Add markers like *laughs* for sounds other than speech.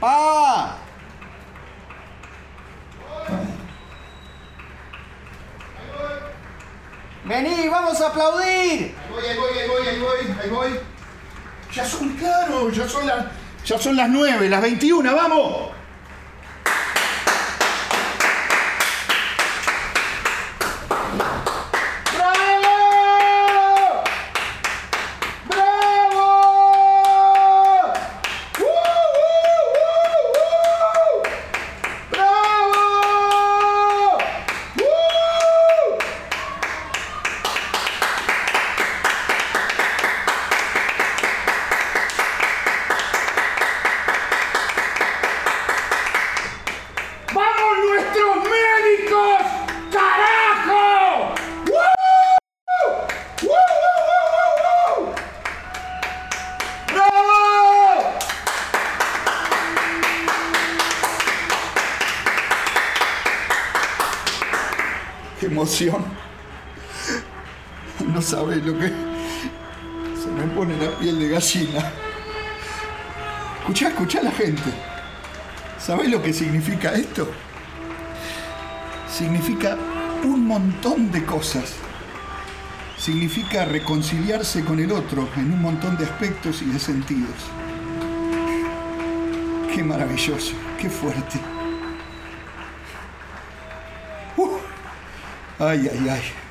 ¡Pa! Vení, vamos a aplaudir. Ahí voy, ahí voy, ahí voy, ahí voy, ahí voy. Ya son, claro, ya son las, ya son las 9, las 21, vamos. ¡Qué *laughs* emoción! No sabes lo que... Se me pone la piel de gallina. Escuchá, escuchá a la gente. ¿Sabés lo que significa esto? Significa un montón de cosas. Significa reconciliarse con el otro en un montón de aspectos y de sentidos. Qué maravilloso, qué fuerte. 哎呀呀。